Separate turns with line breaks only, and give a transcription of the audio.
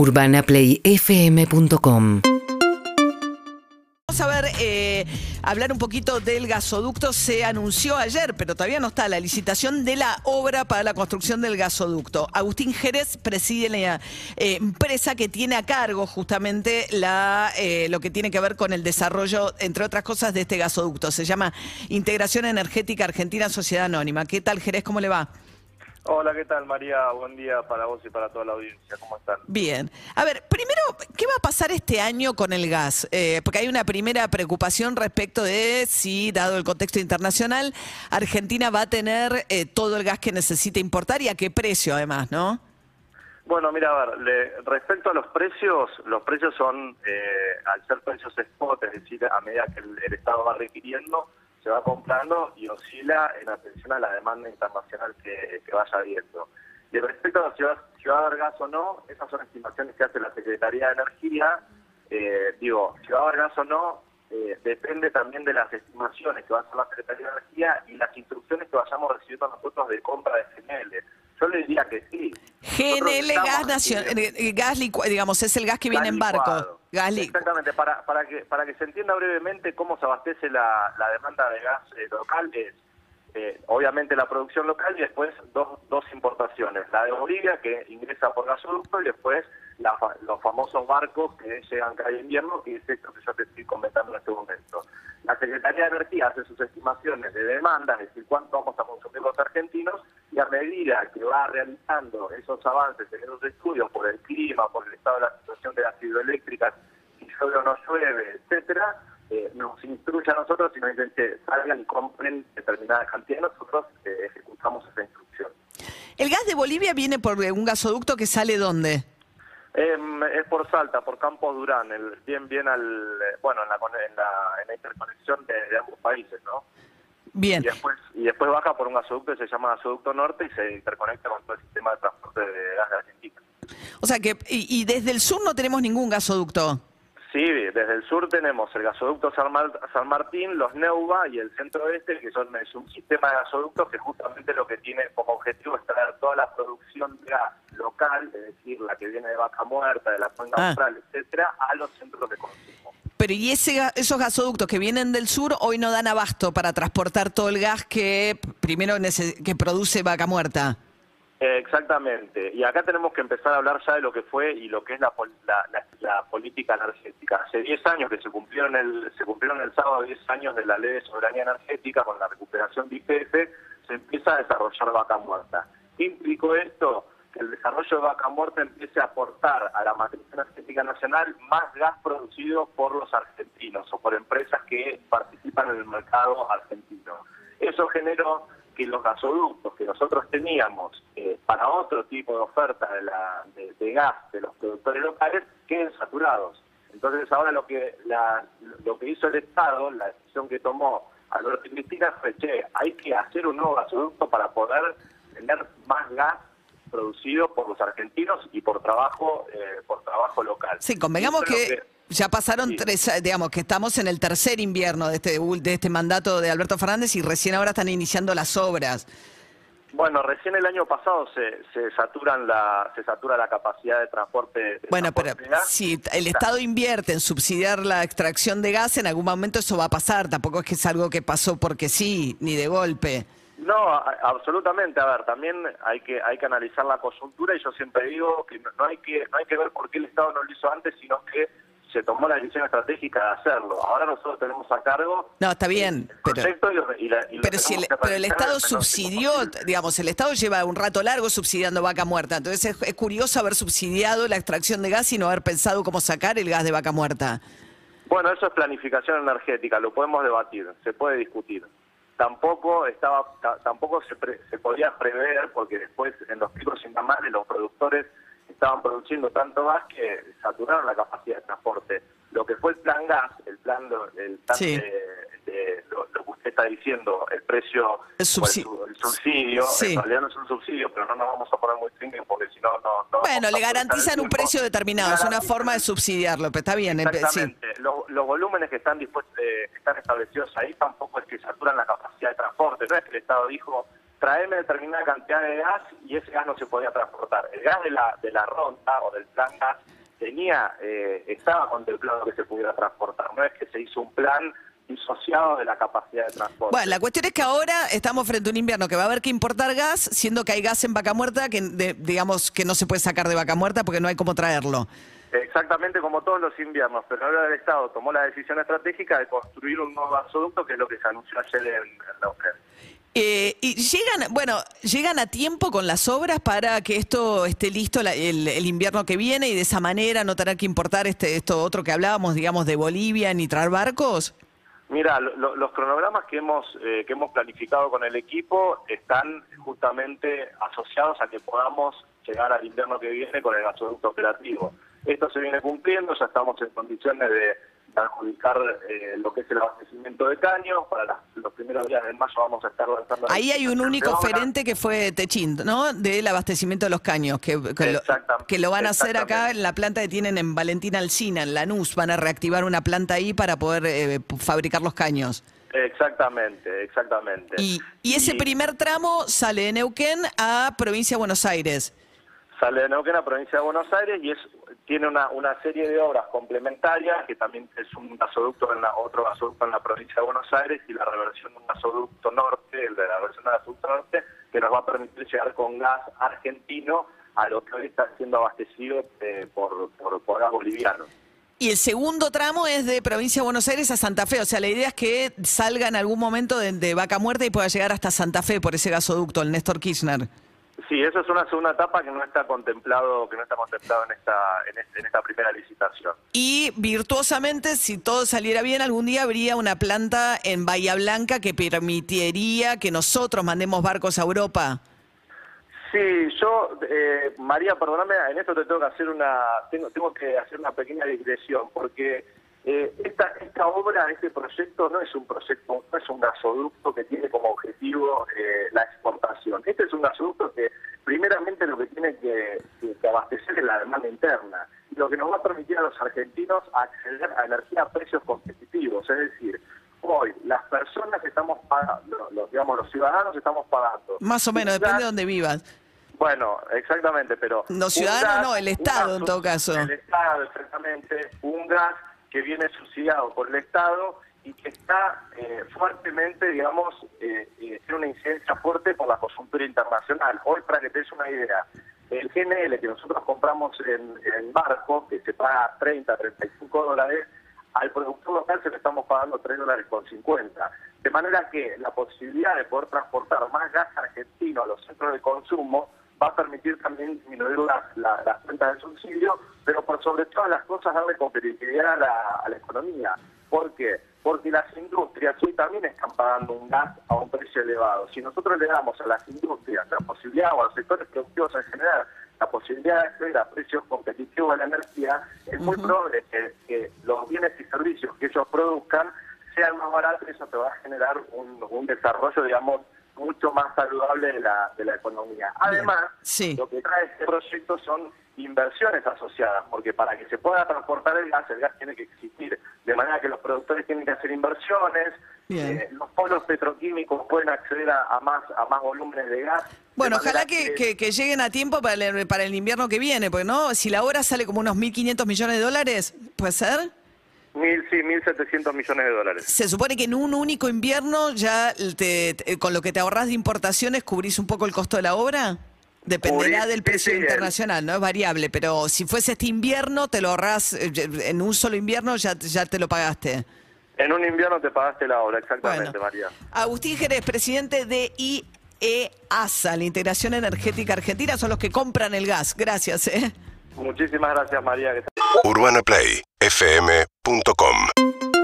UrbanaPlayFM.com
Vamos a ver, eh, hablar un poquito del gasoducto. Se anunció ayer, pero todavía no está, la licitación de la obra para la construcción del gasoducto. Agustín Jerez preside la eh, empresa que tiene a cargo justamente la, eh, lo que tiene que ver con el desarrollo, entre otras cosas, de este gasoducto. Se llama Integración Energética Argentina Sociedad Anónima. ¿Qué tal, Jerez? ¿Cómo le va?
Hola, ¿qué tal María? Buen día para vos y para toda la audiencia. ¿Cómo están?
Bien. A ver, primero, ¿qué va a pasar este año con el gas? Eh, porque hay una primera preocupación respecto de si, dado el contexto internacional, Argentina va a tener eh, todo el gas que necesita importar y a qué precio además, ¿no?
Bueno, mira, a ver, respecto a los precios, los precios son, eh, al ser precios spot, es decir, a medida que el Estado va requiriendo, se va comprando y oscila en atención a la demanda internacional que, vaya habiendo. Y respecto a a haber gas o no, esas son estimaciones que hace la Secretaría de Energía. Eh, digo, si va a haber gas o no, eh, depende también de las estimaciones que va a hacer la Secretaría de Energía y las instrucciones que vayamos recibiendo nosotros de compra de GNL. Yo le diría que sí.
GNL gas nacional, eh, gas digamos, es el gas que viene en barco.
Exactamente, para, para, que, para que se entienda brevemente cómo se abastece la, la demanda de gas eh, local es eh, obviamente la producción local y después dos, dos importaciones, la de Bolivia que ingresa por gasoducto y después los famosos barcos que llegan cada invierno, que es esto que yo te estoy comentando en este momento. La Secretaría de Energía hace sus estimaciones de demanda, es decir, cuánto vamos a consumir los argentinos, y a medida que va realizando esos avances en esos estudios por el clima, por el estado de la de las hidroeléctricas, si llueve o no llueve, etcétera, eh, nos instruye a nosotros y nos dicen que salgan y compren determinada cantidad nosotros eh, ejecutamos esa instrucción.
¿El gas de Bolivia viene por un gasoducto que sale dónde?
Em, es por Salta, por Campos Durán, el, bien bien al, bueno, en la, en la, interconexión de, ambos países, ¿no?
Bien.
Y después, y después baja por un gasoducto que se llama gasoducto norte y se interconecta con todo el sistema de transporte de gas de Argentina.
O sea que, y, y desde el sur no tenemos ningún gasoducto.
Sí, desde el sur tenemos el gasoducto San, Martín, los Neuva y el centro oeste, que son es un sistema de gasoductos que justamente lo que tiene como objetivo es traer toda la producción de gas local, es decir, la que viene de Vaca Muerta, de la Cuenca ah. Austral, etcétera, a los centros de consumo.
Pero ¿y ese, esos gasoductos que vienen del sur hoy no dan abasto para transportar todo el gas que primero que produce Vaca Muerta?
Exactamente. Y acá tenemos que empezar a hablar ya de lo que fue y lo que es la, la, política energética. Hace 10 años que se cumplieron el se cumplieron el sábado 10 años de la ley de soberanía energética con la recuperación de IPF, se empieza a desarrollar vaca muerta. ¿Qué implicó esto? Que el desarrollo de vaca muerta empiece a aportar a la matriz energética nacional más gas producido por los argentinos o por empresas que participan en el mercado argentino. Eso generó que los gasoductos que nosotros teníamos eh, para otro tipo de oferta de, de, gas de los productores locales queden saturados. Entonces ahora lo que lo que hizo el Estado, la decisión que tomó Alberto y Cristina fue, che, hay que hacer un nuevo gasoducto para poder tener más gas producido por los argentinos y por trabajo eh, por trabajo local.
Sí, convengamos que ya pasaron tres, digamos que estamos en el tercer invierno de este, de este mandato de Alberto Fernández y recién ahora están iniciando las obras.
Bueno, recién el año pasado se, se saturan la se satura la capacidad de transporte.
bueno, pero si el Estado invierte en subsidiar la extracción de gas, en algún momento eso va a pasar. Tampoco es que es algo que pasó porque sí, ni de golpe.
No, absolutamente. A ver, también hay que hay que analizar la coyuntura y yo siempre digo que no hay que no hay que ver por qué el Estado no lo hizo antes, sino que se tomó la decisión estratégica de hacerlo. Ahora nosotros tenemos a cargo.
No, está bien. pero, pero si el, pero el Estado subsidió, digamos, el Estado lleva un rato largo subsidiando vaca muerta. Entonces es, curioso haber subsidiado la extracción de gas y no haber pensado cómo sacar el gas de vaca muerta.
Bueno, eso es planificación energética, lo podemos debatir, se puede discutir. Tampoco estaba, tampoco se, se podía prever, porque después en los picos de los productores estaban produciendo tanto gas que saturaron la capacidad de transporte. Lo que fue el plan gas, el plan, de, lo, que usted está diciendo, el precio,
el, subsidio,
el, subsidio en realidad no es un subsidio, pero no nos vamos a poner muy trinques porque si no, no,
Bueno, le garantizan un precio determinado, es una forma de subsidiarlo, pero está bien.
Exactamente. Los, los, volúmenes que están dispuestos, eh, están establecidos ahí tampoco es que saturan la capacidad de transporte, no es que el Estado dijo traeme determinada cantidad de gas y ese gas no se podía transportar. El gas de la, de la ronda o del plan gas tenía, eh, estaba contemplado que se pudiera transportar, no es que se hizo un plan disociado de la capacidad de transporte.
Bueno, la cuestión es que ahora estamos frente a un invierno que va a haber que importar gas, siendo que hay gas en vaca muerta que digamos que no se puede sacar de vaca muerta porque no hay cómo traerlo.
Exactamente como todos los inviernos, pero ahora el Estado tomó la decisión estratégica de construir un nuevo gasoducto, que es lo que se anunció ayer en, la UGER.
Eh, y llegan, bueno, llegan a tiempo con las obras para que esto esté listo el, invierno que viene y de esa manera no tener que importar este esto otro que hablábamos, digamos, de Bolivia ni traer barcos.
Mira, los cronogramas que hemos eh, que hemos planificado con el equipo están justamente asociados a que podamos llegar al invierno que viene con el gasoducto operativo. Esto se viene cumpliendo, ya estamos en condiciones de adjudicar eh, lo que es el abastecimiento de caños. Para los primeros días de mayo vamos a estar lanzando...
Ahí hay un único oferente que fue Techín, ¿no? Del abastecimiento de los caños, que, que, lo, van a hacer acá en la planta que tienen en Valentina Alcina, en Lanús. Van a reactivar una planta ahí para poder eh, fabricar los caños.
Exactamente, exactamente.
Y, y ese primer tramo sale de Neuquén a Provincia de Buenos Aires.
Sale de Neuquén a Provincia de Buenos Aires y es tiene una, una serie de obras complementarias, que también es un gasoducto, en la, otro gasoducto en la provincia de Buenos Aires y la reversión de un gasoducto norte, el de la reversión del gasoducto norte, que nos va a permitir llegar con gas argentino a lo que hoy está siendo abastecido eh, por, por, gas boliviano.
Y el segundo tramo es de provincia de Buenos Aires a Santa Fe. O sea, la idea es que salga en algún momento de, de Vaca Muerta y pueda llegar hasta Santa Fe por ese gasoducto, el Néstor Kirchner.
Sí, eso es una segunda etapa que no está contemplado, que no está contemplado en esta, en, esta primera licitación.
Y virtuosamente, si todo saliera bien, algún día habría una planta en Bahía Blanca que permitiría que nosotros mandemos barcos a Europa.
Sí, yo, eh, María, perdóname, en esto te tengo que hacer una, tengo, tengo que hacer una pequeña digresión, porque eh, esta, esta obra, este proyecto no es un proyecto, no es un gasoducto que tiene como objetivo eh, la exportación. Este es un gasoducto que primeramente lo que tiene que, abastecer es la demanda interna y lo que nos va a permitir a los argentinos acceder a energía a precios competitivos. Es decir, hoy las personas estamos pagando, los, digamos los ciudadanos estamos pagando.
Más o menos, depende de dónde vivas.
Bueno, exactamente, pero...
Los ciudadanos no, el Estado en todo caso.
El Estado, exactamente. Un gas que viene subsidiado por el Estado y que está eh, fuertemente, digamos, eh, eh, tiene una incidencia fuerte por la coyuntura internacional. Hoy, para que te des una idea, el GNL que nosotros compramos en, barco, que se paga 30, 35 dólares, al productor local se le estamos pagando 3 dólares con 50. De manera que la posibilidad de poder transportar más gas argentino a los centros de consumo va a permitir también disminuir las, las, cuentas de subsidio, pero por sobre todas las cosas darle competitividad a la, a la economía. ¿Por qué? Porque las industrias hoy también están pagando un gas a un precio elevado. Si nosotros le damos a las industrias la posibilidad, o a los sectores productivos en general, la posibilidad de acceder a precios competitivos de la energía, es muy probable que, que, los bienes y servicios que ellos produzcan sean más baratos y eso te va a generar un, un desarrollo, digamos, mucho más saludable de la, de la economía. Además, lo que trae este proyecto son inversiones asociadas, porque para que se pueda transportar el gas, el gas tiene que existir, de manera que los productores tienen que hacer inversiones, eh, los polos petroquímicos pueden acceder a, más a más volúmenes de gas.
Bueno, ojalá que, que, lleguen a tiempo para el, para el invierno que viene, porque no, si la hora sale como unos 1.500 millones de dólares, ¿puede ser?
Mil, sí, 1.700 millones de dólares.
Se supone que en un único invierno ya te, con lo que te ahorras de importaciones cubrís un poco el costo de la obra. Dependerá del precio internacional, no es variable, pero si fuese este invierno, te lo ahorras, eh, en un solo invierno ya, ya te lo pagaste.
En un invierno te pagaste la obra, exactamente, María.
Agustín Jerez, presidente de IEASA, la Integración Energética Argentina, son los que compran el gas. Gracias. ¿eh?
Muchísimas gracias, María.
UrbanaPlayFM.com